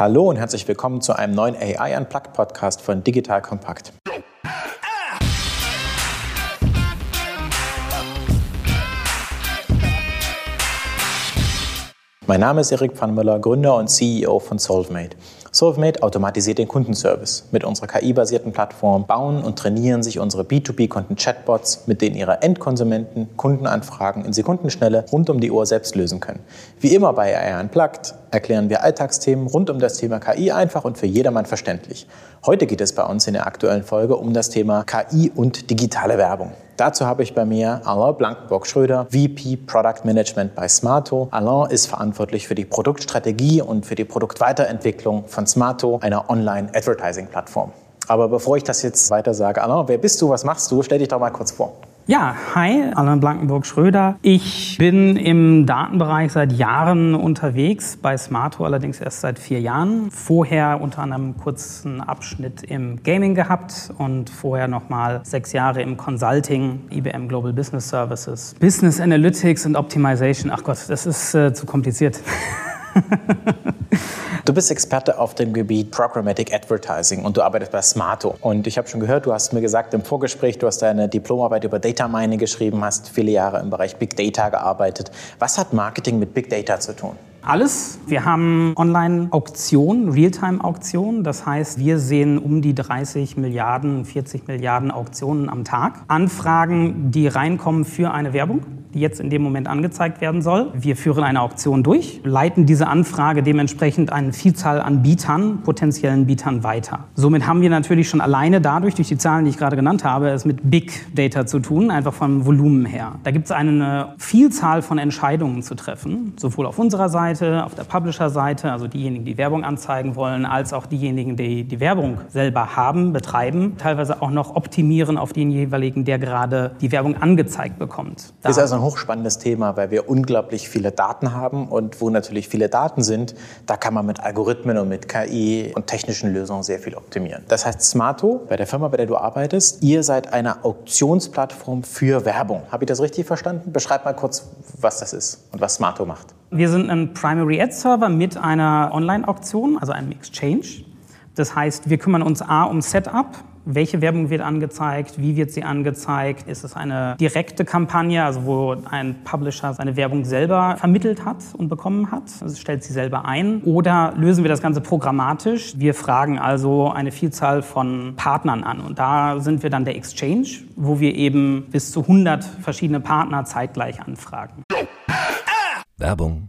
Hallo und herzlich willkommen zu einem neuen AI Unplugged Podcast von Digital Kompakt. Mein Name ist Erik Pfannmüller, Gründer und CEO von SolveMate. SolveMate automatisiert den Kundenservice. Mit unserer KI-basierten Plattform bauen und trainieren sich unsere B2B-Kunden-Chatbots, mit denen ihre Endkonsumenten Kundenanfragen in Sekundenschnelle rund um die Uhr selbst lösen können. Wie immer bei AI Unplugged erklären wir Alltagsthemen rund um das Thema KI einfach und für jedermann verständlich. Heute geht es bei uns in der aktuellen Folge um das Thema KI und digitale Werbung. Dazu habe ich bei mir Alain Blankenburg-Schröder, VP Product Management bei Smarto. Alain ist verantwortlich für die Produktstrategie und für die Produktweiterentwicklung von Smarto, einer Online-Advertising-Plattform. Aber bevor ich das jetzt weiter sage, Alain, wer bist du, was machst du? Stell dich doch mal kurz vor. Ja, hi, Alain Blankenburg-Schröder. Ich bin im Datenbereich seit Jahren unterwegs, bei Smarto allerdings erst seit vier Jahren. Vorher unter anderem einen kurzen Abschnitt im Gaming gehabt und vorher nochmal sechs Jahre im Consulting, IBM Global Business Services, Business Analytics und Optimization. Ach Gott, das ist äh, zu kompliziert. Du bist Experte auf dem Gebiet Programmatic Advertising und du arbeitest bei Smarto. Und ich habe schon gehört, du hast mir gesagt im Vorgespräch, du hast deine Diplomarbeit über Data Mining geschrieben, hast viele Jahre im Bereich Big Data gearbeitet. Was hat Marketing mit Big Data zu tun? Alles. Wir haben Online-Auktionen, Realtime-Auktionen. Das heißt, wir sehen um die 30 Milliarden, 40 Milliarden Auktionen am Tag. Anfragen, die reinkommen für eine Werbung die jetzt in dem Moment angezeigt werden soll. Wir führen eine Auktion durch, leiten diese Anfrage dementsprechend eine Vielzahl an Bietern, potenziellen Bietern weiter. Somit haben wir natürlich schon alleine dadurch, durch die Zahlen, die ich gerade genannt habe, es mit Big Data zu tun, einfach vom Volumen her. Da gibt es eine Vielzahl von Entscheidungen zu treffen, sowohl auf unserer Seite, auf der Publisher-Seite, also diejenigen, die Werbung anzeigen wollen, als auch diejenigen, die die Werbung selber haben, betreiben, teilweise auch noch optimieren auf den jeweiligen, der gerade die Werbung angezeigt bekommt. Da also ein hochspannendes Thema, weil wir unglaublich viele Daten haben und wo natürlich viele Daten sind, da kann man mit Algorithmen und mit KI und technischen Lösungen sehr viel optimieren. Das heißt, Smarto, bei der Firma, bei der du arbeitest, ihr seid eine Auktionsplattform für Werbung. Habe ich das richtig verstanden? Beschreib mal kurz, was das ist und was Smarto macht. Wir sind ein Primary Ad Server mit einer Online-Auktion, also einem Exchange. Das heißt, wir kümmern uns A um Setup, welche Werbung wird angezeigt? Wie wird sie angezeigt? Ist es eine direkte Kampagne, also wo ein Publisher seine Werbung selber vermittelt hat und bekommen hat? Also stellt sie selber ein. Oder lösen wir das Ganze programmatisch? Wir fragen also eine Vielzahl von Partnern an. Und da sind wir dann der Exchange, wo wir eben bis zu 100 verschiedene Partner zeitgleich anfragen. Werbung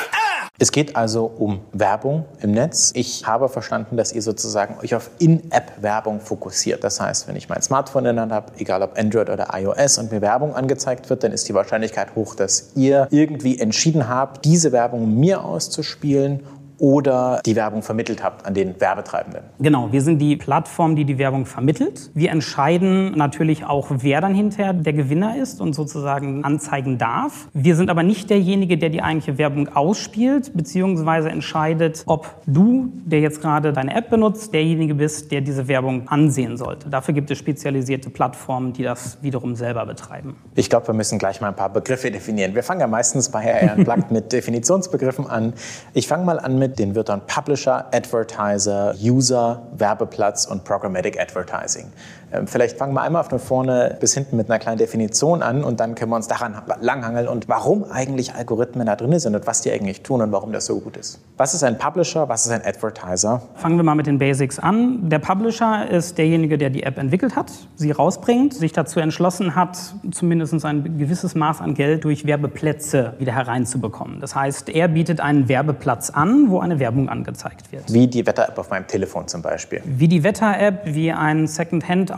Es geht also um Werbung im Netz. Ich habe verstanden, dass ihr sozusagen euch auf In-App-Werbung fokussiert. Das heißt, wenn ich mein Smartphone in der Hand habe, egal ob Android oder iOS, und mir Werbung angezeigt wird, dann ist die Wahrscheinlichkeit hoch, dass ihr irgendwie entschieden habt, diese Werbung mir auszuspielen oder die Werbung vermittelt habt an den Werbetreibenden. Genau, wir sind die Plattform, die die Werbung vermittelt. Wir entscheiden natürlich auch, wer dann hinterher der Gewinner ist und sozusagen anzeigen darf. Wir sind aber nicht derjenige, der die eigentliche Werbung ausspielt, beziehungsweise entscheidet, ob du, der jetzt gerade deine App benutzt, derjenige bist, der diese Werbung ansehen sollte. Dafür gibt es spezialisierte Plattformen, die das wiederum selber betreiben. Ich glaube, wir müssen gleich mal ein paar Begriffe definieren. Wir fangen ja meistens bei Herr Unplugged mit Definitionsbegriffen an. Ich fange mal an mit mit den Wörtern Publisher, Advertiser, User, Werbeplatz und Programmatic Advertising. Ähm, vielleicht fangen wir einmal von vorne bis hinten mit einer kleinen Definition an und dann können wir uns daran langhangeln und warum eigentlich Algorithmen da drin sind und was die eigentlich tun und warum das so gut ist. Was ist ein Publisher, was ist ein Advertiser? Fangen wir mal mit den Basics an. Der Publisher ist derjenige, der die App entwickelt hat, sie rausbringt, sich dazu entschlossen hat, zumindest ein gewisses Maß an Geld durch Werbeplätze wieder hereinzubekommen. Das heißt, er bietet einen Werbeplatz an, wo eine Werbung angezeigt wird. Wie die Wetter-App auf meinem Telefon zum Beispiel. Wie die Wetter-App, wie ein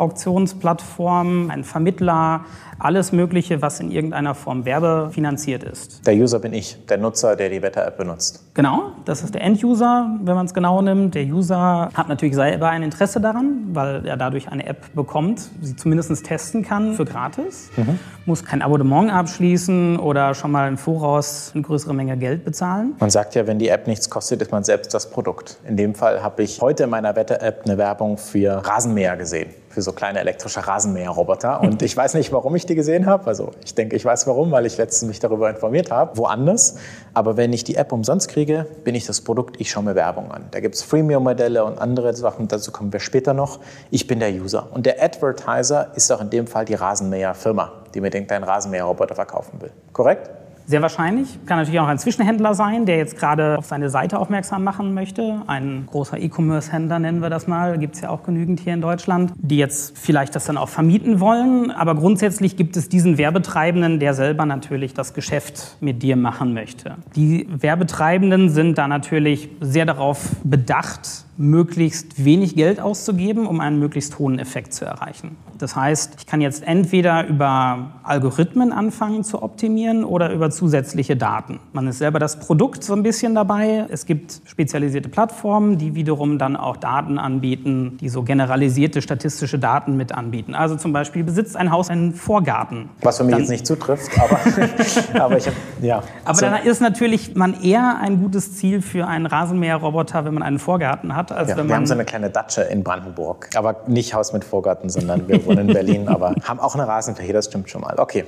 Second-Hand-Auktionsplattform, ein Vermittler, alles Mögliche, was in irgendeiner Form werbefinanziert ist. Der User bin ich, der Nutzer, der die Wetter-App benutzt. Genau, das ist der End-User, wenn man es genau nimmt. Der User hat natürlich selber ein Interesse daran, weil er dadurch eine App bekommt, sie zumindest testen kann für gratis, mhm. muss kein Abonnement abschließen oder schon mal im Voraus eine größere Menge Geld bezahlen. Man sagt ja, wenn die App nichts kostet, ist man selbst das Produkt. In dem Fall habe ich heute in meiner Wetter-App eine Werbung für Rasenmäher gesehen für so kleine elektrische Rasenmäherroboter. Und ich weiß nicht, warum ich die gesehen habe. Also ich denke, ich weiß warum, weil ich letztens mich darüber informiert habe, woanders. Aber wenn ich die App umsonst kriege, bin ich das Produkt, ich schaue mir Werbung an. Da gibt es Freemium-Modelle und andere Sachen, dazu kommen wir später noch. Ich bin der User. Und der Advertiser ist auch in dem Fall die Rasenmäherfirma, die mir den kleinen Rasenmäherroboter verkaufen will. Korrekt? Sehr wahrscheinlich. Kann natürlich auch ein Zwischenhändler sein, der jetzt gerade auf seine Seite aufmerksam machen möchte. Ein großer E-Commerce-Händler nennen wir das mal. Gibt es ja auch genügend hier in Deutschland, die jetzt vielleicht das dann auch vermieten wollen. Aber grundsätzlich gibt es diesen Werbetreibenden, der selber natürlich das Geschäft mit dir machen möchte. Die Werbetreibenden sind da natürlich sehr darauf bedacht, möglichst wenig Geld auszugeben, um einen möglichst hohen Effekt zu erreichen. Das heißt, ich kann jetzt entweder über Algorithmen anfangen zu optimieren oder über zusätzliche Daten. Man ist selber das Produkt so ein bisschen dabei. Es gibt spezialisierte Plattformen, die wiederum dann auch Daten anbieten, die so generalisierte statistische Daten mit anbieten. Also zum Beispiel besitzt ein Haus einen Vorgarten. Was für mich dann, jetzt nicht zutrifft, aber, aber ich habe, ja. Aber so. dann ist natürlich man eher ein gutes Ziel für einen Rasenmäherroboter, wenn man einen Vorgarten hat hat. Als ja, wenn wir haben so eine kleine Datsche in Brandenburg. Aber nicht Haus mit Vorgarten, sondern wir wohnen in Berlin, aber haben auch eine Rasenfläche, das stimmt schon mal. Okay.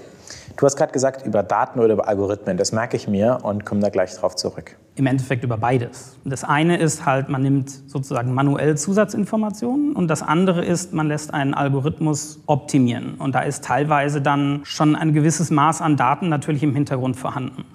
Du hast gerade gesagt, über Daten oder über Algorithmen. Das merke ich mir und komme da gleich drauf zurück. Im Endeffekt über beides. Das eine ist halt, man nimmt sozusagen manuell Zusatzinformationen und das andere ist, man lässt einen Algorithmus optimieren. Und da ist teilweise dann schon ein gewisses Maß an Daten natürlich im Hintergrund vorhanden.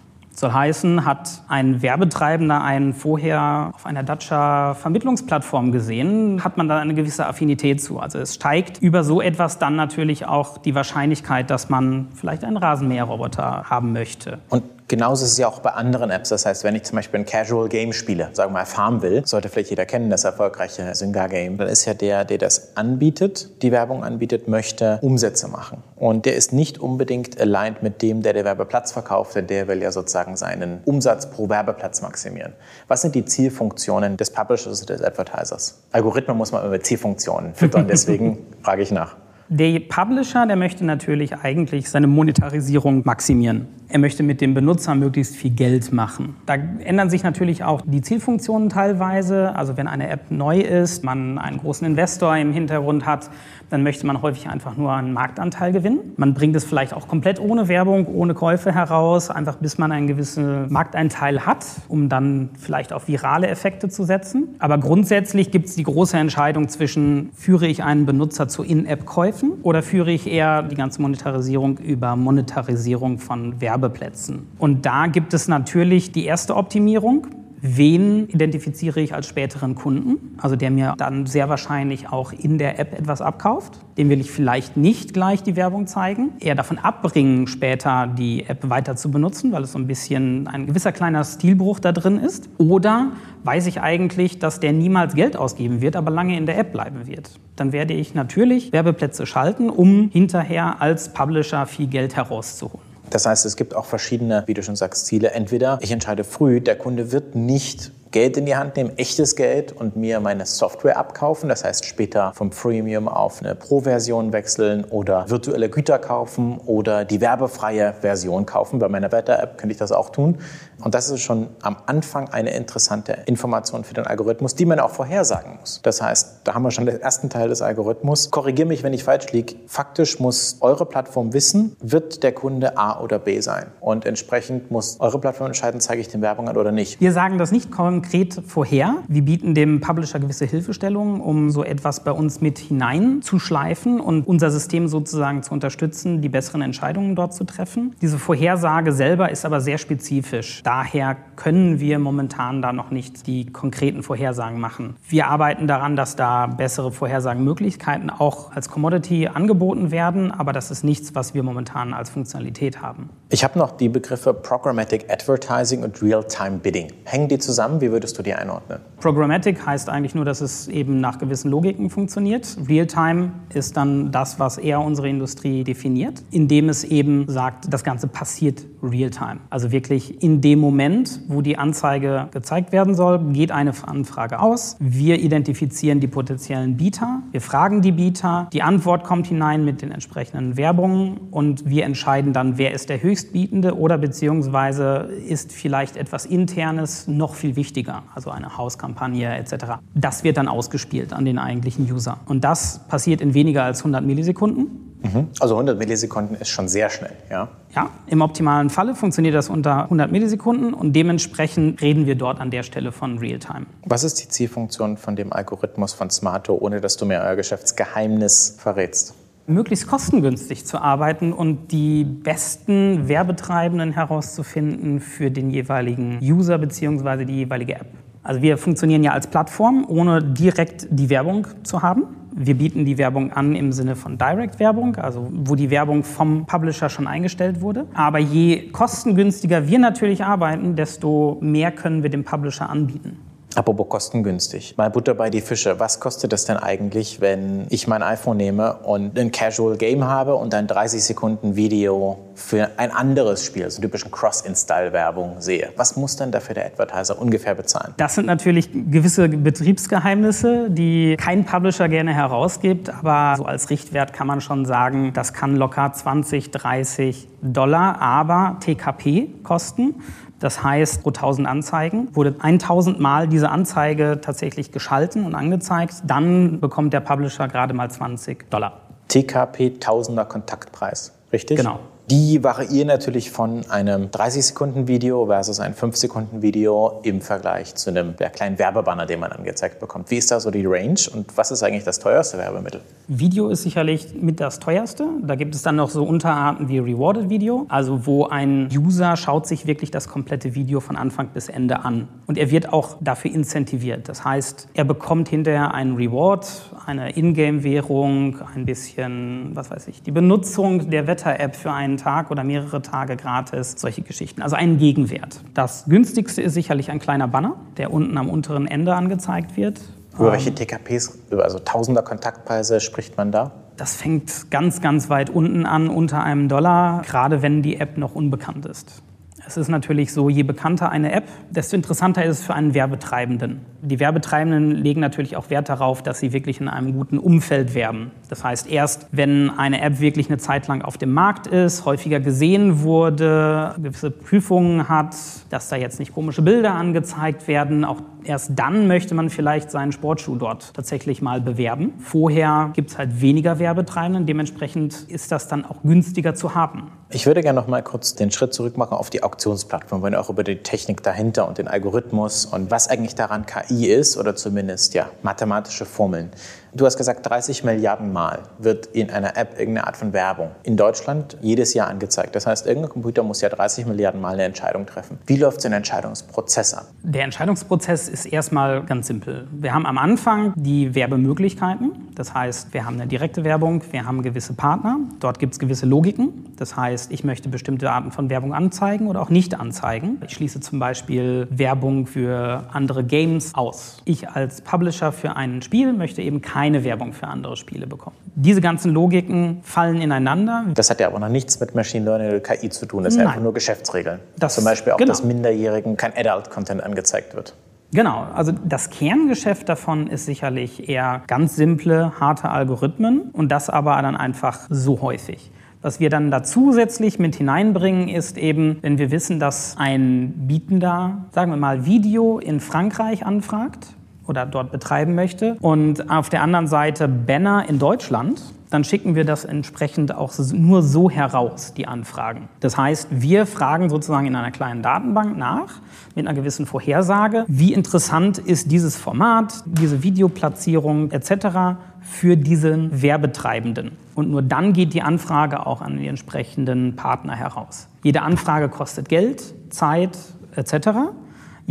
Soll heißen, hat ein Werbetreibender einen vorher auf einer Dacia Vermittlungsplattform gesehen, hat man da eine gewisse Affinität zu. Also es steigt über so etwas dann natürlich auch die Wahrscheinlichkeit, dass man vielleicht einen Rasenmäherroboter haben möchte. Und Genauso ist es ja auch bei anderen Apps. Das heißt, wenn ich zum Beispiel ein Casual Game spiele, sagen wir mal Farm will, sollte vielleicht jeder kennen, das erfolgreiche Synga Game, dann ist ja der, der das anbietet, die Werbung anbietet, möchte Umsätze machen. Und der ist nicht unbedingt aligned mit dem, der der Werbeplatz verkauft, denn der will ja sozusagen seinen Umsatz pro Werbeplatz maximieren. Was sind die Zielfunktionen des Publishers oder des Advertisers? Algorithmen muss man über Zielfunktionen füttern, deswegen frage ich nach. Der Publisher, der möchte natürlich eigentlich seine Monetarisierung maximieren. Er möchte mit dem Benutzer möglichst viel Geld machen. Da ändern sich natürlich auch die Zielfunktionen teilweise. Also wenn eine App neu ist, man einen großen Investor im Hintergrund hat, dann möchte man häufig einfach nur einen Marktanteil gewinnen. Man bringt es vielleicht auch komplett ohne Werbung, ohne Käufe heraus, einfach bis man einen gewissen Markteinteil hat, um dann vielleicht auf virale Effekte zu setzen. Aber grundsätzlich gibt es die große Entscheidung zwischen, führe ich einen Benutzer zu In-App-Käufen oder führe ich eher die ganze Monetarisierung über Monetarisierung von Werbeplätzen. Und da gibt es natürlich die erste Optimierung, wen identifiziere ich als späteren Kunden, also der mir dann sehr wahrscheinlich auch in der App etwas abkauft. Dem will ich vielleicht nicht gleich die Werbung zeigen, eher davon abbringen, später die App weiter zu benutzen, weil es so ein bisschen ein gewisser kleiner Stilbruch da drin ist. Oder weiß ich eigentlich, dass der niemals Geld ausgeben wird, aber lange in der App bleiben wird. Dann werde ich natürlich Werbeplätze schalten, um hinterher als Publisher viel Geld herauszuholen. Das heißt, es gibt auch verschiedene, wie du schon sagst, Ziele. Entweder ich entscheide früh, der Kunde wird nicht Geld in die Hand nehmen, echtes Geld und mir meine Software abkaufen. Das heißt, später vom Freemium auf eine Pro-Version wechseln oder virtuelle Güter kaufen oder die werbefreie Version kaufen. Bei meiner Wetter-App könnte ich das auch tun. Und das ist schon am Anfang eine interessante Information für den Algorithmus, die man auch vorhersagen muss. Das heißt, da haben wir schon den ersten Teil des Algorithmus. Korrigiere mich, wenn ich falsch liege. Faktisch muss eure Plattform wissen, wird der Kunde A oder B sein. Und entsprechend muss eure Plattform entscheiden, zeige ich dem Werbung an oder nicht. Wir sagen das nicht konkret vorher. Wir bieten dem Publisher gewisse Hilfestellungen, um so etwas bei uns mit hineinzuschleifen und unser System sozusagen zu unterstützen, die besseren Entscheidungen dort zu treffen. Diese Vorhersage selber ist aber sehr spezifisch. Daher können wir momentan da noch nicht die konkreten Vorhersagen machen. Wir arbeiten daran, dass da bessere Vorhersagenmöglichkeiten auch als Commodity angeboten werden, aber das ist nichts, was wir momentan als Funktionalität haben. Ich habe noch die Begriffe Programmatic Advertising und Real-Time Bidding. Hängen die zusammen? Wie würdest du die einordnen? Programmatic heißt eigentlich nur, dass es eben nach gewissen Logiken funktioniert. Real-Time ist dann das, was eher unsere Industrie definiert, indem es eben sagt, das Ganze passiert real-time. Also wirklich in dem Moment, wo die Anzeige gezeigt werden soll, geht eine Anfrage aus. Wir identifizieren die potenziellen Bieter. Wir fragen die Bieter. Die Antwort kommt hinein mit den entsprechenden Werbungen und wir entscheiden dann, wer ist der Höchstbietende oder beziehungsweise ist vielleicht etwas Internes noch viel wichtiger, also eine Hauskampagne etc. Das wird dann ausgespielt an den eigentlichen User. Und das passiert in weniger als 100 Millisekunden. Mhm. Also 100 Millisekunden ist schon sehr schnell, ja? Ja, im optimalen Falle funktioniert das unter 100 Millisekunden und dementsprechend reden wir dort an der Stelle von Realtime. Was ist die Zielfunktion von dem Algorithmus von Smarto, ohne dass du mir euer Geschäftsgeheimnis verrätst? möglichst kostengünstig zu arbeiten und die besten Werbetreibenden herauszufinden für den jeweiligen User bzw. die jeweilige App. Also wir funktionieren ja als Plattform, ohne direkt die Werbung zu haben. Wir bieten die Werbung an im Sinne von Direct-Werbung, also wo die Werbung vom Publisher schon eingestellt wurde. Aber je kostengünstiger wir natürlich arbeiten, desto mehr können wir dem Publisher anbieten. Apropos kostengünstig. Mal Butter bei die Fische. Was kostet es denn eigentlich, wenn ich mein iPhone nehme und ein Casual Game habe und ein 30 Sekunden Video für ein anderes Spiel, so typischen Cross-Install-Werbung sehe? Was muss denn dafür der Advertiser ungefähr bezahlen? Das sind natürlich gewisse Betriebsgeheimnisse, die kein Publisher gerne herausgibt. Aber so als Richtwert kann man schon sagen, das kann locker 20, 30 Dollar, aber TKP kosten. Das heißt, pro 1000 Anzeigen wurde 1000 Mal diese Anzeige tatsächlich geschalten und angezeigt. Dann bekommt der Publisher gerade mal 20 Dollar. TKP Tausender Kontaktpreis, richtig? Genau. Die variieren natürlich von einem 30-Sekunden-Video versus ein 5-Sekunden-Video im Vergleich zu einem der kleinen Werbebanner, den man angezeigt bekommt. Wie ist da so die Range und was ist eigentlich das teuerste Werbemittel? Video ist sicherlich mit das teuerste. Da gibt es dann noch so Unterarten wie Rewarded Video, also wo ein User schaut sich wirklich das komplette Video von Anfang bis Ende an. Und er wird auch dafür incentiviert. Das heißt, er bekommt hinterher einen Reward, eine Ingame-Währung, ein bisschen, was weiß ich, die Benutzung der Wetter-App für einen Tag oder mehrere Tage gratis, solche Geschichten. Also einen Gegenwert. Das günstigste ist sicherlich ein kleiner Banner, der unten am unteren Ende angezeigt wird. Über welche TKPs, also Tausender Kontaktpreise spricht man da? Das fängt ganz, ganz weit unten an, unter einem Dollar, gerade wenn die App noch unbekannt ist. Es ist natürlich so, je bekannter eine App, desto interessanter ist es für einen Werbetreibenden. Die Werbetreibenden legen natürlich auch Wert darauf, dass sie wirklich in einem guten Umfeld werben. Das heißt, erst wenn eine App wirklich eine Zeit lang auf dem Markt ist, häufiger gesehen wurde, gewisse Prüfungen hat, dass da jetzt nicht komische Bilder angezeigt werden, auch erst dann möchte man vielleicht seinen Sportschuh dort tatsächlich mal bewerben. Vorher gibt es halt weniger Werbetreibenden, dementsprechend ist das dann auch günstiger zu haben. Ich würde gerne noch mal kurz den Schritt zurück machen auf die Auktionsplattform, wenn auch über die Technik dahinter und den Algorithmus und was eigentlich daran KI ist oder zumindest ja mathematische Formeln. Du hast gesagt, 30 Milliarden Mal wird in einer App irgendeine Art von Werbung in Deutschland jedes Jahr angezeigt. Das heißt, irgendein Computer muss ja 30 Milliarden Mal eine Entscheidung treffen. Wie läuft so ein Entscheidungsprozess ab? Der Entscheidungsprozess ist erstmal ganz simpel. Wir haben am Anfang die Werbemöglichkeiten. Das heißt, wir haben eine direkte Werbung, wir haben gewisse Partner. Dort gibt es gewisse Logiken. Das heißt, ich möchte bestimmte Arten von Werbung anzeigen oder auch nicht anzeigen. Ich schließe zum Beispiel Werbung für andere Games aus. Ich als Publisher für ein Spiel möchte eben keine keine Werbung für andere Spiele bekommen. Diese ganzen Logiken fallen ineinander. Das hat ja aber noch nichts mit Machine Learning oder KI zu tun. Das sind einfach nur Geschäftsregeln. Das, Zum Beispiel auch, genau. dass Minderjährigen kein Adult-Content angezeigt wird. Genau, also das Kerngeschäft davon ist sicherlich eher ganz simple, harte Algorithmen und das aber dann einfach so häufig. Was wir dann da zusätzlich mit hineinbringen, ist eben, wenn wir wissen, dass ein Bietender, sagen wir mal, Video in Frankreich anfragt oder dort betreiben möchte und auf der anderen Seite Banner in Deutschland, dann schicken wir das entsprechend auch nur so heraus, die Anfragen. Das heißt, wir fragen sozusagen in einer kleinen Datenbank nach, mit einer gewissen Vorhersage, wie interessant ist dieses Format, diese Videoplatzierung etc. für diesen Werbetreibenden. Und nur dann geht die Anfrage auch an die entsprechenden Partner heraus. Jede Anfrage kostet Geld, Zeit etc.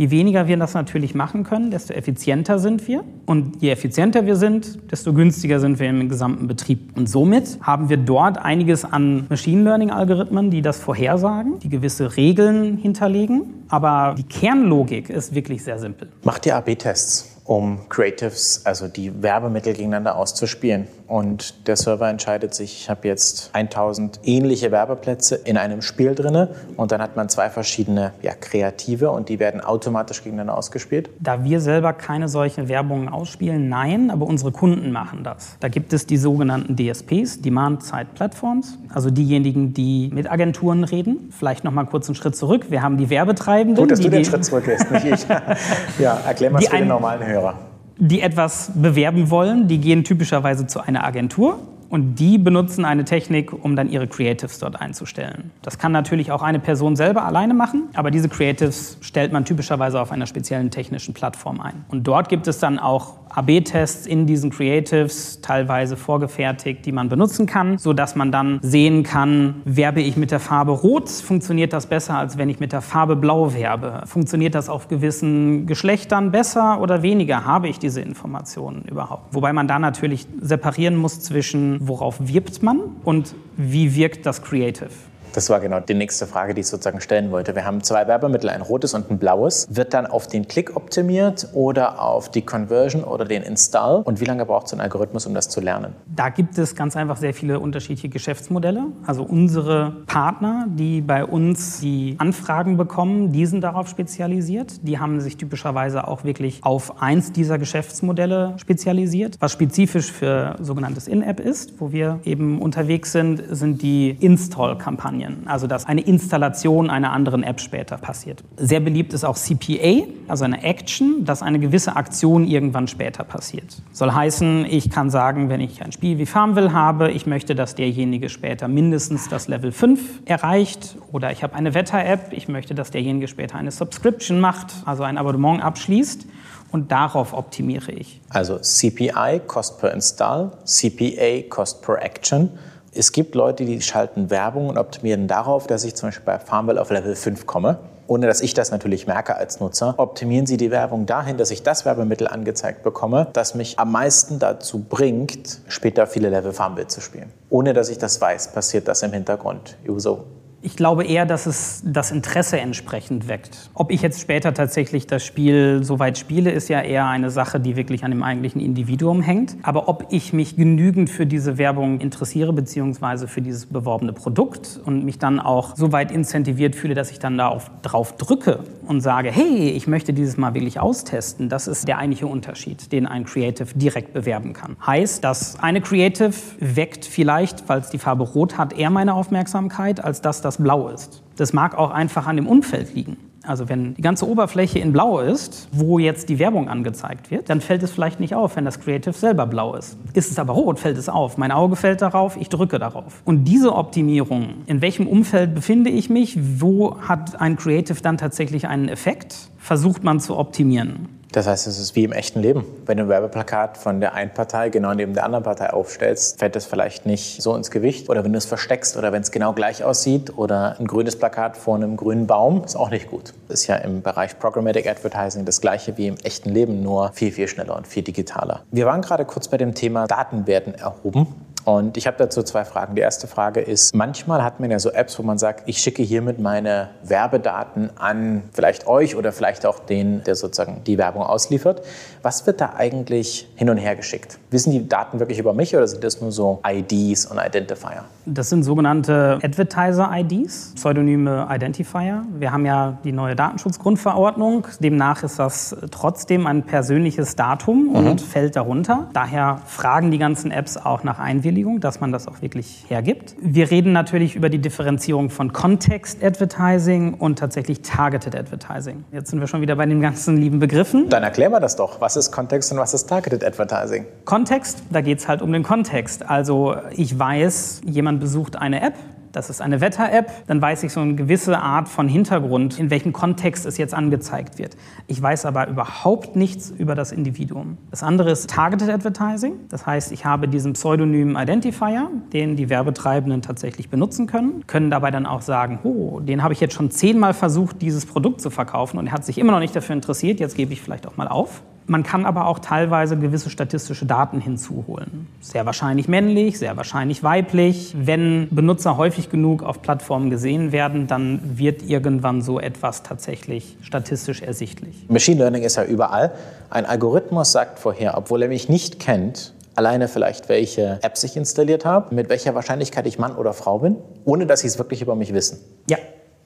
Je weniger wir das natürlich machen können, desto effizienter sind wir. Und je effizienter wir sind, desto günstiger sind wir im gesamten Betrieb. Und somit haben wir dort einiges an Machine Learning-Algorithmen, die das vorhersagen, die gewisse Regeln hinterlegen. Aber die Kernlogik ist wirklich sehr simpel. Macht ihr AB-Tests? um Creatives, also die Werbemittel gegeneinander auszuspielen. Und der Server entscheidet sich, ich habe jetzt 1000 ähnliche Werbeplätze in einem Spiel drin und dann hat man zwei verschiedene ja, Kreative und die werden automatisch gegeneinander ausgespielt. Da wir selber keine solche Werbungen ausspielen, nein, aber unsere Kunden machen das. Da gibt es die sogenannten DSPs, Demand-Side Platforms, also diejenigen, die mit Agenturen reden. Vielleicht noch mal kurz einen Schritt zurück. Wir haben die Werbetreibenden. Gut, dass du den Schritt zurückgehst, nicht ich. ja, erklär mal für den normalen Hörer. Die etwas bewerben wollen, die gehen typischerweise zu einer Agentur und die benutzen eine Technik, um dann ihre Creatives dort einzustellen. Das kann natürlich auch eine Person selber alleine machen, aber diese Creatives stellt man typischerweise auf einer speziellen technischen Plattform ein. Und dort gibt es dann auch AB-Tests in diesen Creatives, teilweise vorgefertigt, die man benutzen kann, sodass man dann sehen kann, werbe ich mit der Farbe Rot, funktioniert das besser, als wenn ich mit der Farbe Blau werbe? Funktioniert das auf gewissen Geschlechtern besser oder weniger? Habe ich diese Informationen überhaupt? Wobei man da natürlich separieren muss zwischen, worauf wirbt man und wie wirkt das Creative. Das war genau die nächste Frage, die ich sozusagen stellen wollte. Wir haben zwei Werbemittel, ein rotes und ein blaues. Wird dann auf den Klick optimiert oder auf die Conversion oder den Install? Und wie lange braucht so ein Algorithmus, um das zu lernen? Da gibt es ganz einfach sehr viele unterschiedliche Geschäftsmodelle. Also unsere Partner, die bei uns die Anfragen bekommen, die sind darauf spezialisiert. Die haben sich typischerweise auch wirklich auf eins dieser Geschäftsmodelle spezialisiert. Was spezifisch für sogenanntes In-App ist, wo wir eben unterwegs sind, sind die Install-Kampagnen. Kampagnen, also dass eine Installation einer anderen App später passiert. Sehr beliebt ist auch CPA, also eine Action, dass eine gewisse Aktion irgendwann später passiert. Soll heißen, ich kann sagen, wenn ich ein Spiel wie Farmville habe, ich möchte, dass derjenige später mindestens das Level 5 erreicht oder ich habe eine Wetter-App, ich möchte, dass derjenige später eine Subscription macht, also ein Abonnement abschließt und darauf optimiere ich. Also CPI, Cost per Install, CPA, Cost per Action es gibt Leute, die schalten Werbung und optimieren darauf, dass ich zum Beispiel bei Farmville auf Level 5 komme. Ohne dass ich das natürlich merke als Nutzer, optimieren Sie die Werbung dahin, dass ich das Werbemittel angezeigt bekomme, das mich am meisten dazu bringt, später viele Level Farmville zu spielen. Ohne dass ich das weiß, passiert das im Hintergrund. So ich glaube eher, dass es das Interesse entsprechend weckt. Ob ich jetzt später tatsächlich das Spiel so weit spiele, ist ja eher eine Sache, die wirklich an dem eigentlichen Individuum hängt. Aber ob ich mich genügend für diese Werbung interessiere, beziehungsweise für dieses beworbene Produkt und mich dann auch so weit incentiviert fühle, dass ich dann da auf, drauf drücke und sage, hey, ich möchte dieses Mal wirklich austesten, das ist der eigentliche Unterschied, den ein Creative direkt bewerben kann. Heißt, dass eine Creative weckt vielleicht, weil es die Farbe rot hat, eher meine Aufmerksamkeit, als dass das das blau ist. Das mag auch einfach an dem Umfeld liegen. Also wenn die ganze Oberfläche in blau ist, wo jetzt die Werbung angezeigt wird, dann fällt es vielleicht nicht auf, wenn das Creative selber blau ist. Ist es aber rot, fällt es auf. Mein Auge fällt darauf, ich drücke darauf. Und diese Optimierung, in welchem Umfeld befinde ich mich, wo hat ein Creative dann tatsächlich einen Effekt, versucht man zu optimieren. Das heißt, es ist wie im echten Leben. Wenn du ein Werbeplakat von der einen Partei genau neben der anderen Partei aufstellst, fällt das vielleicht nicht so ins Gewicht. Oder wenn du es versteckst oder wenn es genau gleich aussieht oder ein grünes Plakat vor einem grünen Baum, ist auch nicht gut. Ist ja im Bereich Programmatic Advertising das gleiche wie im echten Leben, nur viel, viel schneller und viel digitaler. Wir waren gerade kurz bei dem Thema Daten werden erhoben. Und ich habe dazu zwei Fragen. Die erste Frage ist, manchmal hat man ja so Apps, wo man sagt, ich schicke hiermit meine Werbedaten an vielleicht euch oder vielleicht auch den, der sozusagen die Werbung ausliefert. Was wird da eigentlich hin und her geschickt? Wissen die Daten wirklich über mich oder sind das nur so IDs und Identifier? Das sind sogenannte Advertiser-IDs, pseudonyme Identifier. Wir haben ja die neue Datenschutzgrundverordnung. Demnach ist das trotzdem ein persönliches Datum und mhm. fällt darunter. Daher fragen die ganzen Apps auch nach Einwilligung Einwilligung, dass man das auch wirklich hergibt. Wir reden natürlich über die Differenzierung von Context Advertising und tatsächlich Targeted Advertising. Jetzt sind wir schon wieder bei den ganzen lieben Begriffen. Dann erklär mal das doch. Was ist Kontext und was ist Targeted Advertising? Kontext, da geht es halt um den Kontext. Also ich weiß, jemand besucht eine App, das ist eine Wetter-App, dann weiß ich so eine gewisse Art von Hintergrund, in welchem Kontext es jetzt angezeigt wird. Ich weiß aber überhaupt nichts über das Individuum. Das andere ist Targeted Advertising. Das heißt, ich habe diesen pseudonymen Identifier, den die Werbetreibenden tatsächlich benutzen können, können dabei dann auch sagen, oh, den habe ich jetzt schon zehnmal versucht, dieses Produkt zu verkaufen und er hat sich immer noch nicht dafür interessiert, jetzt gebe ich vielleicht auch mal auf. Man kann aber auch teilweise gewisse statistische Daten hinzuholen. Sehr wahrscheinlich männlich, sehr wahrscheinlich weiblich. Wenn Benutzer häufig genug auf Plattformen gesehen werden, dann wird irgendwann so etwas tatsächlich statistisch ersichtlich. Machine Learning ist ja überall. Ein Algorithmus sagt vorher, obwohl er mich nicht kennt, alleine vielleicht, welche Apps ich installiert habe, mit welcher Wahrscheinlichkeit ich Mann oder Frau bin, ohne dass sie es wirklich über mich wissen. Ja,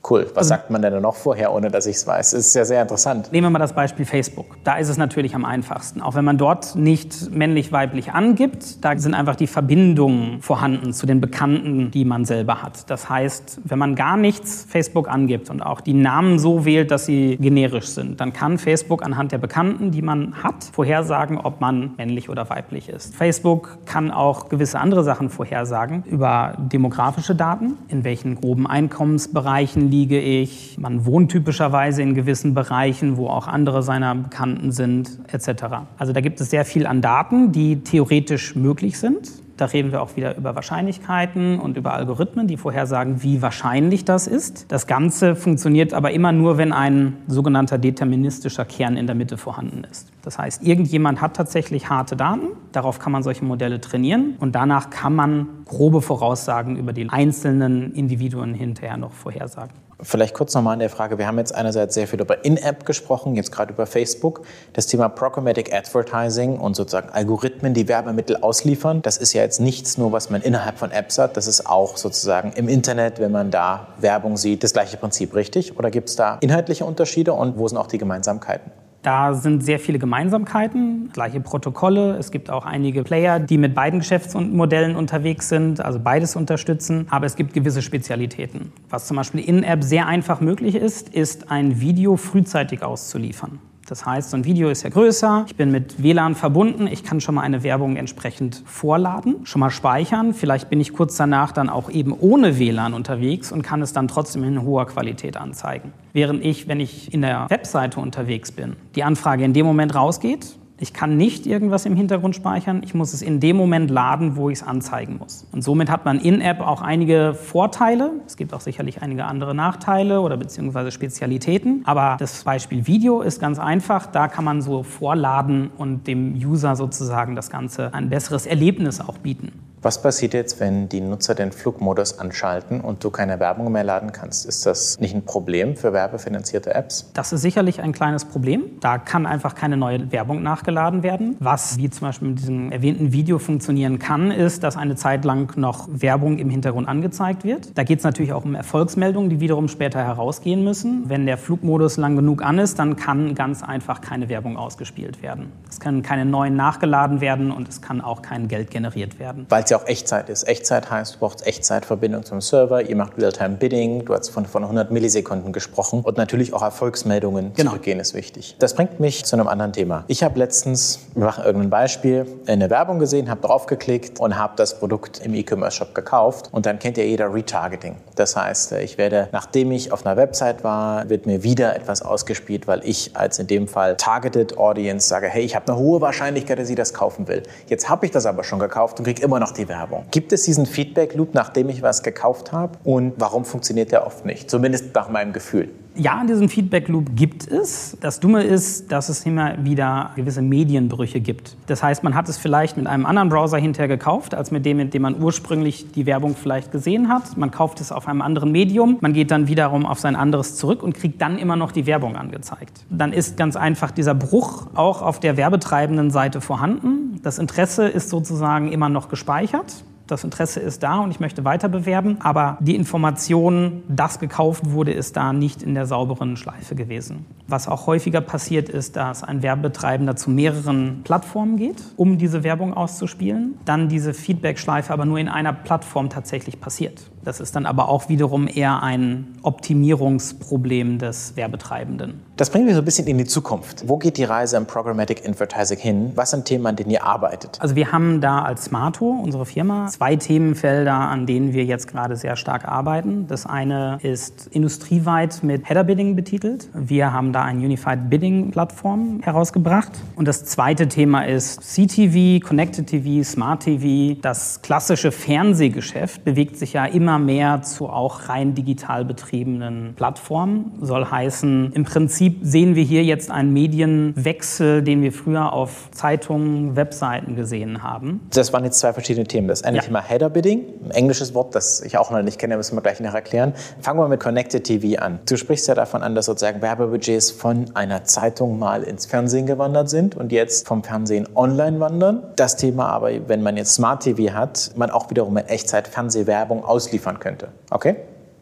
Cool. Was also, sagt man denn noch vorher, ohne dass ich es weiß? Das ist ja sehr interessant. Nehmen wir mal das Beispiel Facebook. Da ist es natürlich am einfachsten. Auch wenn man dort nicht männlich-weiblich angibt, da sind einfach die Verbindungen vorhanden zu den Bekannten, die man selber hat. Das heißt, wenn man gar nichts Facebook angibt und auch die Namen so wählt, dass sie generisch sind, dann kann Facebook anhand der Bekannten, die man hat, vorhersagen, ob man männlich oder weiblich ist. Facebook kann auch gewisse andere Sachen vorhersagen über demografische Daten, in welchen groben Einkommensbereichen liege ich. Man wohnt typischerweise in gewissen Bereichen, wo auch andere seiner Bekannten sind, etc. Also da gibt es sehr viel an Daten, die theoretisch möglich sind. Da reden wir auch wieder über Wahrscheinlichkeiten und über Algorithmen, die vorhersagen, wie wahrscheinlich das ist. Das Ganze funktioniert aber immer nur, wenn ein sogenannter deterministischer Kern in der Mitte vorhanden ist. Das heißt, irgendjemand hat tatsächlich harte Daten, darauf kann man solche Modelle trainieren und danach kann man grobe Voraussagen über die einzelnen Individuen hinterher noch vorhersagen. Vielleicht kurz nochmal an der Frage. Wir haben jetzt einerseits sehr viel über In-App gesprochen, jetzt gerade über Facebook. Das Thema Programmatic Advertising und sozusagen Algorithmen, die Werbemittel ausliefern, das ist ja jetzt nichts nur, was man innerhalb von Apps hat. Das ist auch sozusagen im Internet, wenn man da Werbung sieht, das gleiche Prinzip, richtig? Oder gibt es da inhaltliche Unterschiede und wo sind auch die Gemeinsamkeiten? Da sind sehr viele Gemeinsamkeiten, gleiche Protokolle. Es gibt auch einige Player, die mit beiden Geschäftsmodellen unterwegs sind, also beides unterstützen. Aber es gibt gewisse Spezialitäten. Was zum Beispiel in-App sehr einfach möglich ist, ist ein Video frühzeitig auszuliefern. Das heißt, so ein Video ist ja größer, ich bin mit WLAN verbunden, ich kann schon mal eine Werbung entsprechend vorladen, schon mal speichern. Vielleicht bin ich kurz danach dann auch eben ohne WLAN unterwegs und kann es dann trotzdem in hoher Qualität anzeigen. Während ich, wenn ich in der Webseite unterwegs bin, die Anfrage in dem Moment rausgeht, ich kann nicht irgendwas im Hintergrund speichern. Ich muss es in dem Moment laden, wo ich es anzeigen muss. Und somit hat man in-App auch einige Vorteile. Es gibt auch sicherlich einige andere Nachteile oder beziehungsweise Spezialitäten. Aber das Beispiel Video ist ganz einfach. Da kann man so vorladen und dem User sozusagen das Ganze ein besseres Erlebnis auch bieten. Was passiert jetzt, wenn die Nutzer den Flugmodus anschalten und du keine Werbung mehr laden kannst? Ist das nicht ein Problem für werbefinanzierte Apps? Das ist sicherlich ein kleines Problem. Da kann einfach keine neue Werbung nachgeladen werden. Was, wie zum Beispiel mit diesem erwähnten Video funktionieren kann, ist, dass eine Zeit lang noch Werbung im Hintergrund angezeigt wird. Da geht es natürlich auch um Erfolgsmeldungen, die wiederum später herausgehen müssen. Wenn der Flugmodus lang genug an ist, dann kann ganz einfach keine Werbung ausgespielt werden. Es können keine neuen nachgeladen werden und es kann auch kein Geld generiert werden. Weil ja auch Echtzeit ist. Echtzeit heißt, du brauchst Echtzeitverbindung zum Server, ihr macht Real-Time-Bidding, du hast von, von 100 Millisekunden gesprochen und natürlich auch Erfolgsmeldungen genau. zurückgehen ist wichtig. Das bringt mich zu einem anderen Thema. Ich habe letztens, wir machen irgendein Beispiel, eine Werbung gesehen, habe draufgeklickt und habe das Produkt im E-Commerce-Shop gekauft und dann kennt ja jeder Retargeting. Das heißt, ich werde, nachdem ich auf einer Website war, wird mir wieder etwas ausgespielt, weil ich als in dem Fall Targeted Audience sage, hey, ich habe eine hohe Wahrscheinlichkeit, dass sie das kaufen will. Jetzt habe ich das aber schon gekauft und kriege immer noch die die Werbung. Gibt es diesen Feedback-Loop, nachdem ich was gekauft habe? Und warum funktioniert der oft nicht? Zumindest nach meinem Gefühl. Ja, diesen Feedback Loop gibt es. Das Dumme ist, dass es immer wieder gewisse Medienbrüche gibt. Das heißt, man hat es vielleicht mit einem anderen Browser hinterher gekauft, als mit dem, mit dem man ursprünglich die Werbung vielleicht gesehen hat. Man kauft es auf einem anderen Medium, man geht dann wiederum auf sein anderes zurück und kriegt dann immer noch die Werbung angezeigt. Dann ist ganz einfach dieser Bruch auch auf der werbetreibenden Seite vorhanden. Das Interesse ist sozusagen immer noch gespeichert. Das Interesse ist da und ich möchte weiter bewerben, aber die Information, dass gekauft wurde, ist da nicht in der sauberen Schleife gewesen. Was auch häufiger passiert ist, dass ein Werbetreibender zu mehreren Plattformen geht, um diese Werbung auszuspielen, dann diese Feedback-Schleife aber nur in einer Plattform tatsächlich passiert. Das ist dann aber auch wiederum eher ein Optimierungsproblem des Werbetreibenden. Das bringt mich so ein bisschen in die Zukunft. Wo geht die Reise im Programmatic Advertising hin? Was sind Themen, an denen ihr arbeitet? Also wir haben da als Smarto, unsere Firma, zwei Themenfelder, an denen wir jetzt gerade sehr stark arbeiten. Das eine ist industrieweit mit Header Bidding betitelt. Wir haben da eine Unified Bidding Plattform herausgebracht. Und das zweite Thema ist CTV, Connected TV, Smart TV. Das klassische Fernsehgeschäft bewegt sich ja immer mehr zu auch rein digital betriebenen Plattformen. Soll heißen, im Prinzip sehen wir hier jetzt einen Medienwechsel, den wir früher auf Zeitungen, Webseiten gesehen haben. Das waren jetzt zwei verschiedene Themen. Das eine ja. Thema Header Bidding, ein englisches Wort, das ich auch noch nicht kenne, müssen wir gleich noch erklären. Fangen wir mit Connected TV an. Du sprichst ja davon an, dass sozusagen Werbebudgets von einer Zeitung mal ins Fernsehen gewandert sind und jetzt vom Fernsehen online wandern. Das Thema aber, wenn man jetzt Smart TV hat, man auch wiederum in Echtzeit Fernsehwerbung ausliefern könnte. Okay?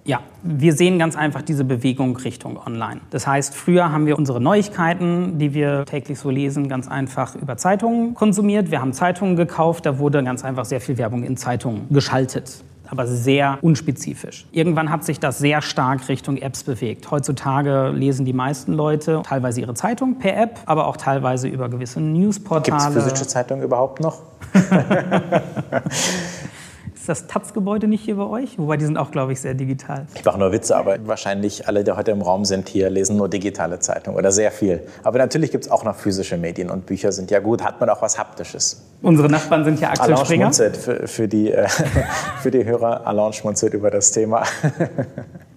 Ja, wir sehen ganz einfach diese Bewegung Richtung Online. Das heißt, früher haben wir unsere Neuigkeiten, die wir täglich so lesen, ganz einfach über Zeitungen konsumiert. Wir haben Zeitungen gekauft, da wurde ganz einfach sehr viel Werbung in Zeitungen geschaltet aber sehr unspezifisch. Irgendwann hat sich das sehr stark Richtung Apps bewegt. Heutzutage lesen die meisten Leute teilweise ihre Zeitung per App, aber auch teilweise über gewisse Newsportale. Gibt es physische Zeitungen überhaupt noch? Ist das Taz-Gebäude nicht hier bei euch? Wobei die sind auch, glaube ich, sehr digital. Ich mache nur Witze, aber wahrscheinlich alle, die heute im Raum sind hier, lesen nur digitale Zeitungen oder sehr viel. Aber natürlich gibt es auch noch physische Medien und Bücher sind ja gut. Hat man auch was Haptisches. Unsere Nachbarn sind ja Axel Alain Springer. Schmunzelt für, für, die, äh, für die Hörer. Alain schmunzelt über das Thema.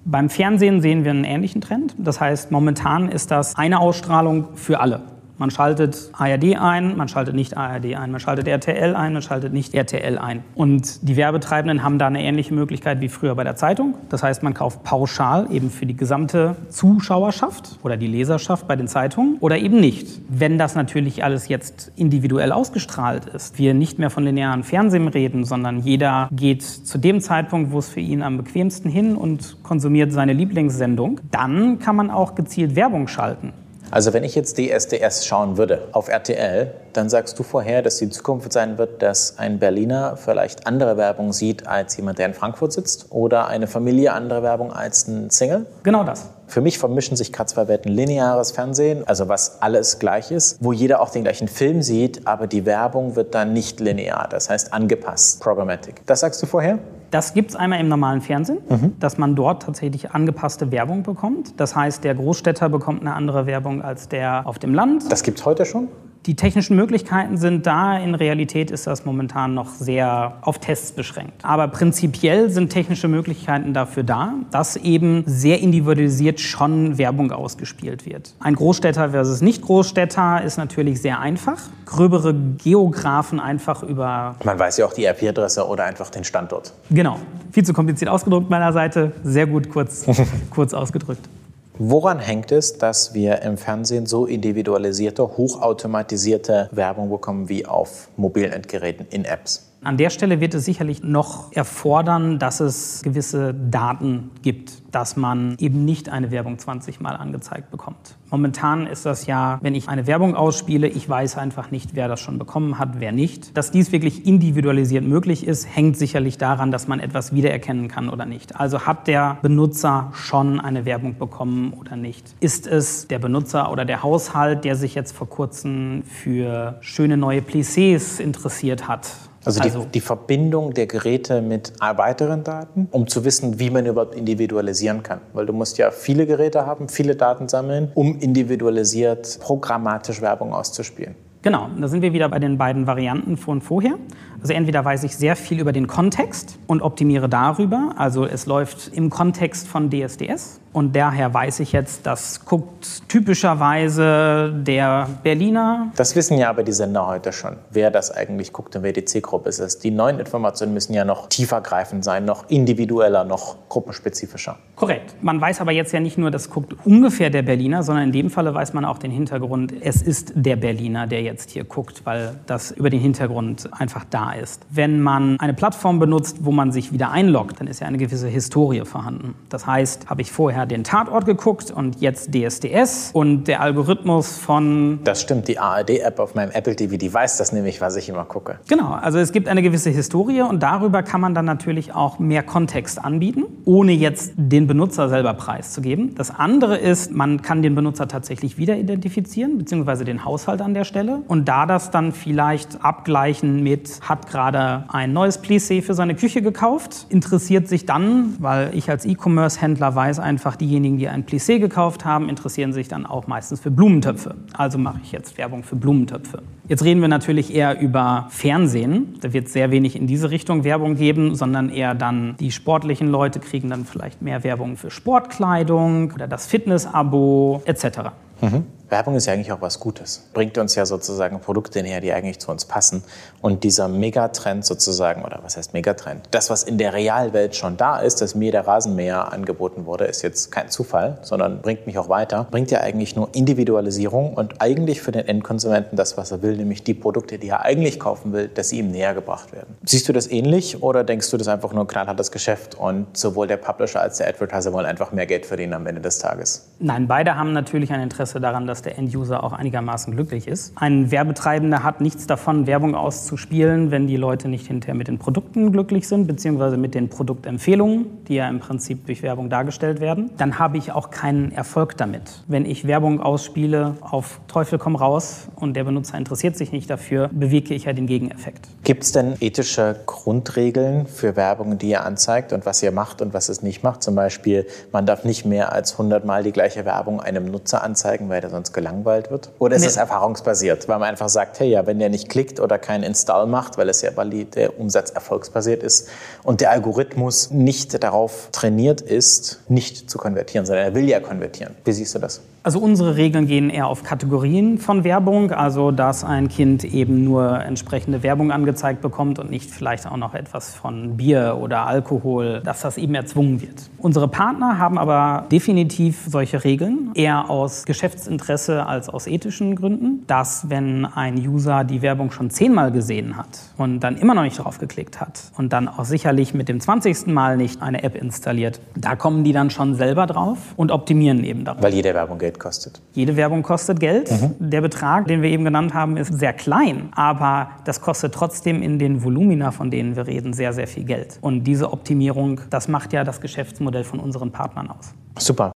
Beim Fernsehen sehen wir einen ähnlichen Trend. Das heißt, momentan ist das eine Ausstrahlung für alle. Man schaltet ARD ein, man schaltet nicht ARD ein, man schaltet RTL ein, man schaltet nicht RTL ein. Und die Werbetreibenden haben da eine ähnliche Möglichkeit wie früher bei der Zeitung. Das heißt, man kauft pauschal eben für die gesamte Zuschauerschaft oder die Leserschaft bei den Zeitungen oder eben nicht. Wenn das natürlich alles jetzt individuell ausgestrahlt ist, wir nicht mehr von linearen Fernsehen reden, sondern jeder geht zu dem Zeitpunkt, wo es für ihn am bequemsten hin und konsumiert seine Lieblingssendung, dann kann man auch gezielt Werbung schalten. Also wenn ich jetzt DSDS schauen würde auf RTL, dann sagst du vorher, dass die Zukunft sein wird, dass ein Berliner vielleicht andere Werbung sieht als jemand, der in Frankfurt sitzt oder eine Familie andere Werbung als ein Single? Genau das. Für mich vermischen sich gerade zwei Welten. Lineares Fernsehen, also was alles gleich ist, wo jeder auch den gleichen Film sieht, aber die Werbung wird dann nicht linear, das heißt angepasst, programmatic. Das sagst du vorher? Das gibt es einmal im normalen Fernsehen, mhm. dass man dort tatsächlich angepasste Werbung bekommt. Das heißt, der Großstädter bekommt eine andere Werbung als der auf dem Land. Das gibt es heute schon? Die technischen Möglichkeiten sind da. In Realität ist das momentan noch sehr auf Tests beschränkt. Aber prinzipiell sind technische Möglichkeiten dafür da, dass eben sehr individualisiert schon Werbung ausgespielt wird. Ein Großstädter versus Nicht-Großstädter ist natürlich sehr einfach. Gröbere Geografen einfach über. Man weiß ja auch die IP-Adresse oder einfach den Standort. Genau. Viel zu kompliziert ausgedrückt meiner Seite. Sehr gut kurz, kurz ausgedrückt. Woran hängt es, dass wir im Fernsehen so individualisierte, hochautomatisierte Werbung bekommen wie auf mobilen Endgeräten in Apps? An der Stelle wird es sicherlich noch erfordern, dass es gewisse Daten gibt, dass man eben nicht eine Werbung 20 Mal angezeigt bekommt. Momentan ist das ja, wenn ich eine Werbung ausspiele, ich weiß einfach nicht, wer das schon bekommen hat, wer nicht. Dass dies wirklich individualisiert möglich ist, hängt sicherlich daran, dass man etwas wiedererkennen kann oder nicht. Also hat der Benutzer schon eine Werbung bekommen oder nicht? Ist es der Benutzer oder der Haushalt, der sich jetzt vor kurzem für schöne neue Plissés interessiert hat? Also, die, also die, Verbindung der Geräte mit weiteren Daten, um zu wissen, wie man überhaupt individualisieren kann. Weil du musst ja viele Geräte haben, viele Daten sammeln, um individualisiert programmatisch Werbung auszuspielen. Genau, da sind wir wieder bei den beiden Varianten von vorher. Also entweder weiß ich sehr viel über den Kontext und optimiere darüber, also es läuft im Kontext von DSDS Und daher weiß ich jetzt, das guckt typischerweise der Berliner. Das wissen ja aber die Sender heute schon, wer das eigentlich guckt und wer die Zielgruppe ist. Die neuen Informationen müssen ja noch tiefer greifend sein, noch individueller, noch gruppenspezifischer. Korrekt. Man weiß aber jetzt ja nicht nur, das guckt ungefähr der Berliner, sondern in dem Falle weiß man auch den Hintergrund. Es ist der Berliner, der jetzt hier guckt, weil das über den Hintergrund einfach da ist. Wenn man eine Plattform benutzt, wo man sich wieder einloggt, dann ist ja eine gewisse Historie vorhanden. Das heißt, habe ich vorher den Tatort geguckt und jetzt DSDS und der Algorithmus von... Das stimmt, die ARD-App auf meinem Apple TV, die weiß das nämlich, was ich immer gucke. Genau, also es gibt eine gewisse Historie und darüber kann man dann natürlich auch mehr Kontext anbieten, ohne jetzt den Benutzer selber preiszugeben. Das andere ist, man kann den Benutzer tatsächlich wieder identifizieren, beziehungsweise den Haushalt an der Stelle und da das dann vielleicht abgleichen mit, hat gerade ein neues Plissé für seine Küche gekauft, interessiert sich dann, weil ich als E-Commerce-Händler weiß einfach, diejenigen, die ein Plissé gekauft haben, interessieren sich dann auch meistens für Blumentöpfe. Also mache ich jetzt Werbung für Blumentöpfe. Jetzt reden wir natürlich eher über Fernsehen. Da wird sehr wenig in diese Richtung Werbung geben, sondern eher dann die sportlichen Leute kriegen dann vielleicht mehr Werbung für Sportkleidung oder das Fitness-Abo etc. Mhm. Werbung ist ja eigentlich auch was Gutes. Bringt uns ja sozusagen Produkte näher, die eigentlich zu uns passen. Und dieser Megatrend sozusagen, oder was heißt Megatrend? Das, was in der Realwelt schon da ist, dass mir der Rasenmäher angeboten wurde, ist jetzt kein Zufall, sondern bringt mich auch weiter. Bringt ja eigentlich nur Individualisierung und eigentlich für den Endkonsumenten das, was er will, nämlich die Produkte, die er eigentlich kaufen will, dass sie ihm näher gebracht werden. Siehst du das ähnlich oder denkst du das einfach nur knallhartes Geschäft und sowohl der Publisher als der Advertiser wollen einfach mehr Geld verdienen am Ende des Tages? Nein, beide haben natürlich ein Interesse daran, dass dass der Enduser auch einigermaßen glücklich ist. Ein Werbetreibender hat nichts davon, Werbung auszuspielen, wenn die Leute nicht hinterher mit den Produkten glücklich sind, beziehungsweise mit den Produktempfehlungen, die ja im Prinzip durch Werbung dargestellt werden. Dann habe ich auch keinen Erfolg damit. Wenn ich Werbung ausspiele, auf Teufel komm raus und der Benutzer interessiert sich nicht dafür, bewege ich ja den Gegeneffekt. Gibt es denn ethische Grundregeln für Werbung, die ihr anzeigt und was ihr macht und was es nicht macht? Zum Beispiel, man darf nicht mehr als 100 Mal die gleiche Werbung einem Nutzer anzeigen, weil der sonst sonst gelangweilt wird? Oder ist nee. es erfahrungsbasiert, weil man einfach sagt, hey, ja, wenn der nicht klickt oder keinen Install macht, weil es ja valid der Umsatz erfolgsbasiert ist und der Algorithmus nicht darauf trainiert ist, nicht zu konvertieren, sondern er will ja konvertieren. Wie siehst du das? Also unsere Regeln gehen eher auf Kategorien von Werbung, also dass ein Kind eben nur entsprechende Werbung angezeigt bekommt und nicht vielleicht auch noch etwas von Bier oder Alkohol, dass das eben erzwungen wird. Unsere Partner haben aber definitiv solche Regeln, eher aus Geschäftsinteresse als aus ethischen Gründen, dass wenn ein User die Werbung schon zehnmal gesehen hat und dann immer noch nicht drauf geklickt hat und dann auch sicherlich mit dem 20. Mal nicht eine App installiert, da kommen die dann schon selber drauf und optimieren eben darauf. Weil jede Werbung Geld Geld kostet. Jede Werbung kostet Geld. Mhm. Der Betrag, den wir eben genannt haben, ist sehr klein, aber das kostet trotzdem in den Volumina, von denen wir reden, sehr, sehr viel Geld. Und diese Optimierung, das macht ja das Geschäftsmodell von unseren Partnern aus. Super.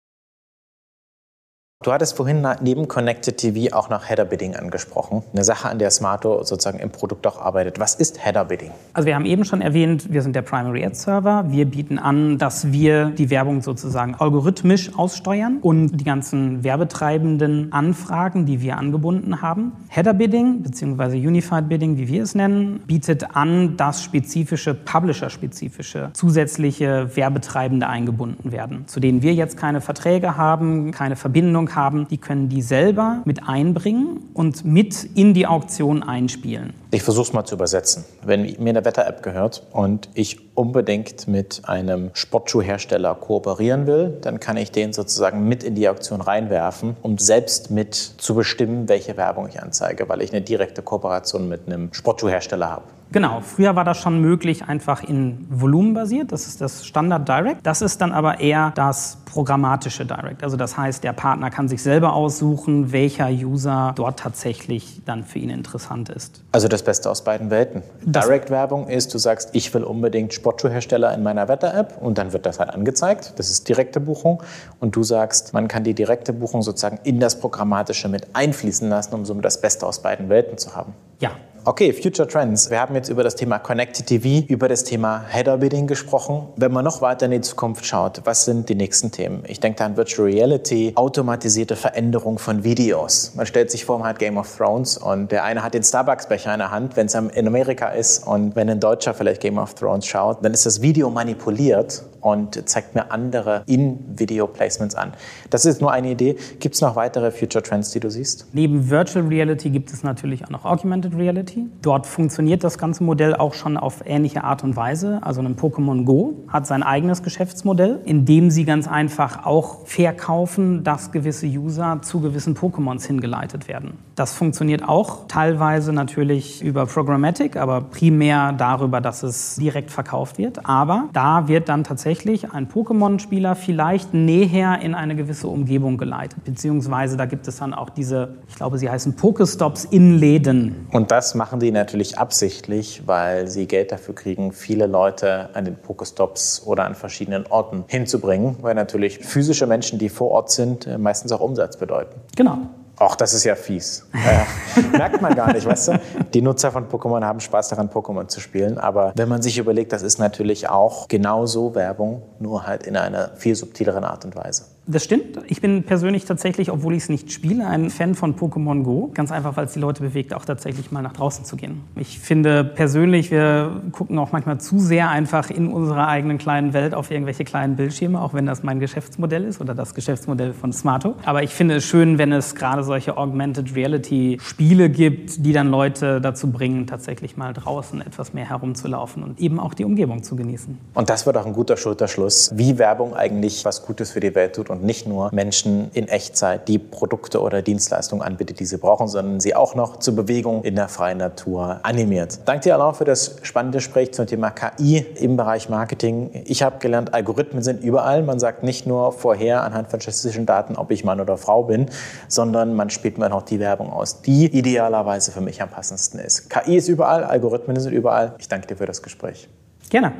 Du hattest vorhin neben Connected TV auch noch Header Bidding angesprochen. Eine Sache, an der Smarto sozusagen im Produkt auch arbeitet. Was ist Header Bidding? Also wir haben eben schon erwähnt, wir sind der Primary Ad Server. Wir bieten an, dass wir die Werbung sozusagen algorithmisch aussteuern und die ganzen werbetreibenden Anfragen, die wir angebunden haben. Header Bidding bzw. Unified Bidding, wie wir es nennen, bietet an, dass spezifische, Publisher-spezifische zusätzliche Werbetreibende eingebunden werden, zu denen wir jetzt keine Verträge haben, keine Verbindung haben, die können die selber mit einbringen und mit in die Auktion einspielen. Ich versuche es mal zu übersetzen. Wenn mir eine Wetter-App gehört und ich unbedingt mit einem Sportschuhhersteller kooperieren will, dann kann ich den sozusagen mit in die Auktion reinwerfen, um selbst mit zu bestimmen, welche Werbung ich anzeige, weil ich eine direkte Kooperation mit einem Sportschuhhersteller habe. Genau, früher war das schon möglich, einfach in Volumen basiert. Das ist das Standard Direct. Das ist dann aber eher das programmatische Direct. Also das heißt, der Partner kann sich selber aussuchen, welcher User dort tatsächlich dann für ihn interessant ist. Also das Beste aus beiden Welten. Direct-Werbung ist, du sagst, ich will unbedingt Sportschuhhersteller in meiner Wetter-App und dann wird das halt angezeigt. Das ist direkte Buchung. Und du sagst, man kann die direkte Buchung sozusagen in das Programmatische mit einfließen lassen, um somit das Beste aus beiden Welten zu haben. Ja, Okay, Future Trends. Wir haben jetzt über das Thema Connected TV, über das Thema Header Bidding gesprochen. Wenn man noch weiter in die Zukunft schaut, was sind die nächsten Themen? Ich denke da an Virtual Reality, automatisierte Veränderung von Videos. Man stellt sich vor, man hat Game of Thrones und der eine hat den Starbucks-Becher in der Hand, wenn es in Amerika ist und wenn ein Deutscher vielleicht Game of Thrones schaut, dann ist das Video manipuliert und zeigt mir andere In-Video-Placements an. Das ist nur eine Idee. Gibt es noch weitere Future Trends, die du siehst? Neben Virtual Reality gibt es natürlich auch noch Augmented Reality. Dort funktioniert das ganze Modell auch schon auf ähnliche Art und Weise. Also ein Pokémon Go hat sein eigenes Geschäftsmodell, in dem sie ganz einfach auch verkaufen, dass gewisse User zu gewissen Pokémons hingeleitet werden. Das funktioniert auch teilweise natürlich über Programmatic, aber primär darüber, dass es direkt verkauft wird. Aber da wird dann tatsächlich ein Pokémon-Spieler vielleicht näher in eine gewisse Umgebung geleitet. Beziehungsweise da gibt es dann auch diese, ich glaube, sie heißen Pokestops in Läden. Und das machen die natürlich absichtlich, weil sie Geld dafür kriegen, viele Leute an den Pokestops oder an verschiedenen Orten hinzubringen, weil natürlich physische Menschen, die vor Ort sind, meistens auch Umsatz bedeuten. Genau. Ach, das ist ja fies. Äh, merkt man gar nicht, weißt du? Die Nutzer von Pokémon haben Spaß daran, Pokémon zu spielen. Aber wenn man sich überlegt, das ist natürlich auch genauso Werbung, nur halt in einer viel subtileren Art und Weise. Das stimmt. Ich bin persönlich tatsächlich, obwohl ich es nicht spiele, ein Fan von Pokémon Go. Ganz einfach, weil es die Leute bewegt, auch tatsächlich mal nach draußen zu gehen. Ich finde persönlich, wir gucken auch manchmal zu sehr einfach in unserer eigenen kleinen Welt auf irgendwelche kleinen Bildschirme, auch wenn das mein Geschäftsmodell ist oder das Geschäftsmodell von Smarto. Aber ich finde es schön, wenn es gerade solche Augmented Reality Spiele gibt, die dann Leute dazu bringen, tatsächlich mal draußen etwas mehr herumzulaufen und eben auch die Umgebung zu genießen. Und das wird auch ein guter Schulterschluss, wie Werbung eigentlich was Gutes für die Welt tut und nicht nur Menschen in Echtzeit die Produkte oder Dienstleistungen anbietet, die sie brauchen, sondern sie auch noch zur Bewegung in der freien Natur animiert. Danke dir, Alain, für das spannende Gespräch zum Thema KI im Bereich Marketing. Ich habe gelernt, Algorithmen sind überall. Man sagt nicht nur vorher anhand von statistischen Daten, ob ich Mann oder Frau bin, sondern man spielt mir noch die Werbung aus, die idealerweise für mich am passendsten ist. KI ist überall, Algorithmen sind überall. Ich danke dir für das Gespräch. Gerne.